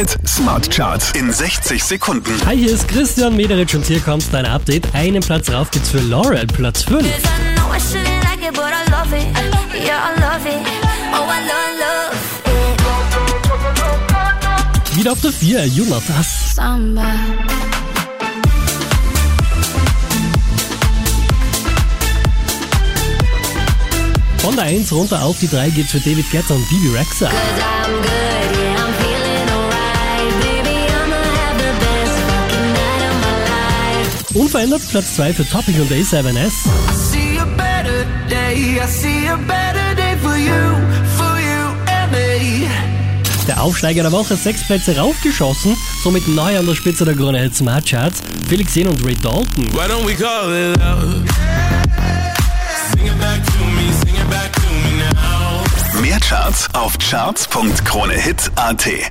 Hit Smart Charts in 60 Sekunden. Hi, hier ist Christian Mederitsch und hier kommt dein Update. Einen Platz rauf geht's für Laurel, Platz 5. Cause I know I shouldn't like it, but I love it. Yeah, I love it. Oh, I love, love it. Wieder auf der 4, You Us. Samba. Von der 1 runter auf die 3 geht's für David Guetta und Bibi Rexa. Unverändert Platz 2 für Topic und A7S. I see a better day. I see a better day for you, for you and me. Der Aufsteiger der Woche, sechs Plätze raufgeschossen, somit neu an der Spitze der Krone Hit Smart Charts. Felix Jen und Ray Dalton. Why don't we call it love? Sing it back to me, sing it back to me now. Mehr Charts auf charts.kronehit.at.